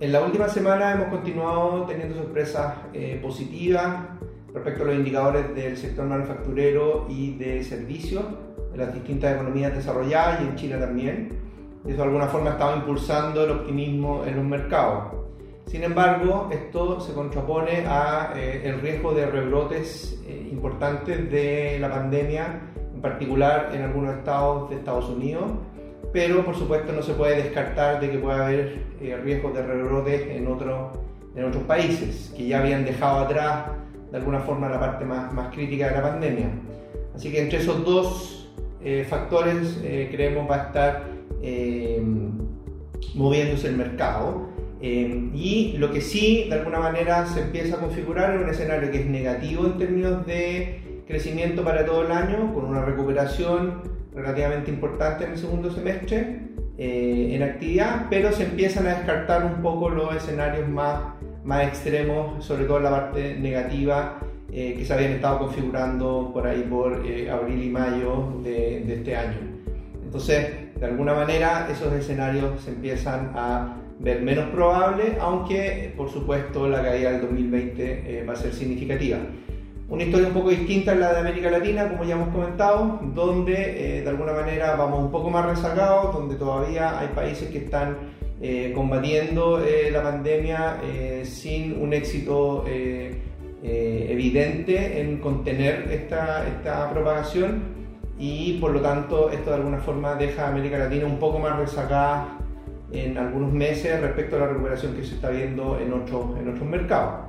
en la última semana hemos continuado teniendo sorpresas positivas respecto a los indicadores del sector manufacturero y de servicios en las distintas economías desarrolladas y en China también. Eso de alguna forma estaba impulsando el optimismo en los mercados. Sin embargo, esto se contrapone a eh, el riesgo de rebrotes eh, importantes de la pandemia, en particular en algunos estados de Estados Unidos, pero por supuesto no se puede descartar de que pueda haber eh, riesgos de rebrotes en, otros en otros países que ya habían dejado atrás de alguna forma la parte más, más crítica de la pandemia. Así que entre esos dos eh, factores eh, creemos va a estar eh, moviéndose el mercado. y lo que sí, de alguna manera, se empieza a configurar es un escenario que es negativo en términos de crecimiento para todo el año, con una recuperación relativamente importante en el segundo semestre en actividad, pero se empiezan a descartar un poco los escenarios más más extremos, sobre todo en la parte negativa, eh, que se habían estado configurando por ahí por eh, abril y mayo de, este año. Entonces, de alguna manera, esos escenarios se empiezan a ver menos probables, aunque por supuesto la caída del 2020 eh, va a ser significativa. Una historia un poco distinta es la de América Latina, como ya hemos comentado, donde de alguna manera vamos un poco más rezagados, donde todavía hay países que están eh, combatiendo eh, la pandemia eh, sin un éxito evidente en contener esta, esta, propagación y por lo tanto esto de alguna forma deja a América Latina un poco más rezagada en algunos meses respecto a la recuperación que se está viendo en otros, en otros mercados.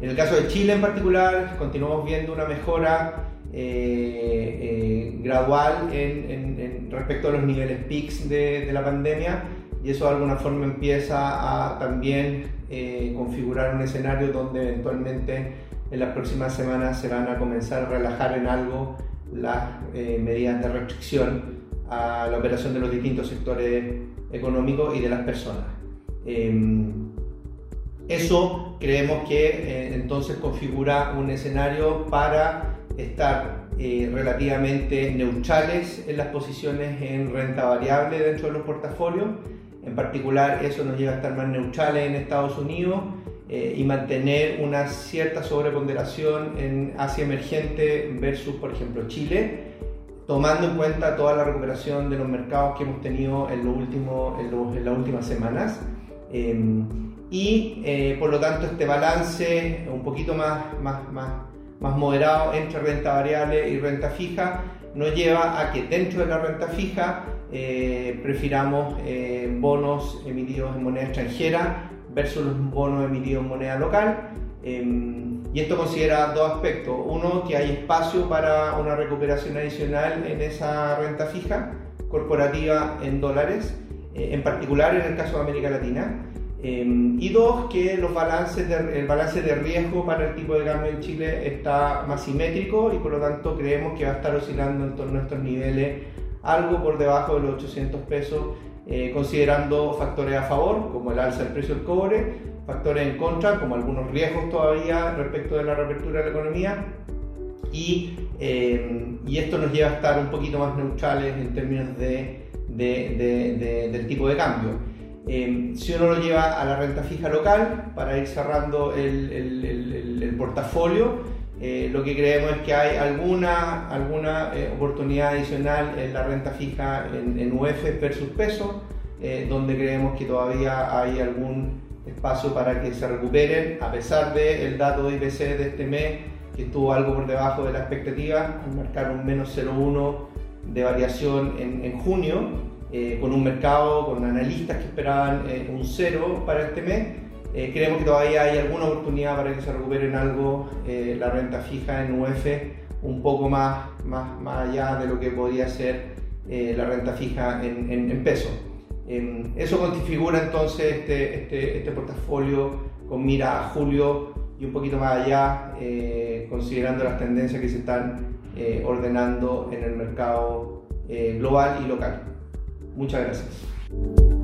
En el caso de Chile en particular, continuamos viendo una mejora eh, eh, gradual en, respecto a los niveles PICs de, la pandemia y eso de alguna forma empieza a también eh, configurar un escenario donde eventualmente en las próximas semanas se van a comenzar a relajar en algo las medidas de restricción a la operación de los distintos sectores económicos y de las personas. Eso creemos que entonces configura un escenario para estar eh, relativamente neutrales en las posiciones en renta variable dentro de los portafolios. En particular, eso nos lleva a estar más neutrales en Estados Unidos eh, y mantener una cierta sobreponderación en Asia emergente versus, por ejemplo, Chile, tomando en cuenta toda la recuperación de los mercados que hemos tenido en, lo último, en, las últimas semanas. Em, y eh, por lo tanto este balance un poquito más, más, más más moderado entre renta variable y renta fija nos lleva a que dentro de la renta fija eh, prefiramos eh, bonos emitidos en moneda extranjera versus los bonos emitidos en moneda local. Em, y esto considera dos aspectos. Uno, que hay espacio para una recuperación adicional en esa renta fija corporativa en dólares, eh, en particular en el caso de América Latina. Em, y dos, que los balances el balance de riesgo para el tipo de cambio en Chile está más simétrico y por lo tanto creemos que va a estar oscilando en torno a estos niveles algo por debajo de los 800 pesos, eh, considerando factores a favor, como el alza del precio del cobre, factores en contra, como algunos riesgos todavía respecto de la reapertura de la economía, y, em, y esto nos lleva a estar un poquito más neutrales en términos de, del tipo de cambio. Em, si uno lo lleva a la renta fija local para ir cerrando el, el, portafolio, eh, lo que creemos es que hay alguna, alguna eh, oportunidad adicional en la renta fija en, en UF versus peso, eh, donde creemos que todavía hay algún espacio para que se recuperen, a pesar del dato de IPC de este mes, que estuvo algo por debajo de la expectativa, al marcar un menos 0,1 de variación en, en junio eh, con un mercado, con analistas que esperaban eh, un cero para este mes. Eh, creemos que todavía hay alguna oportunidad para que se recupere en algo la renta fija en UF un poco más, más, más allá de lo que podría ser la renta fija en, en, peso. Em, eso configura entonces este, este, este, portafolio con mira a julio y un poquito más allá, considerando las tendencias que se están ordenando en el mercado global y local. Muchas gracias.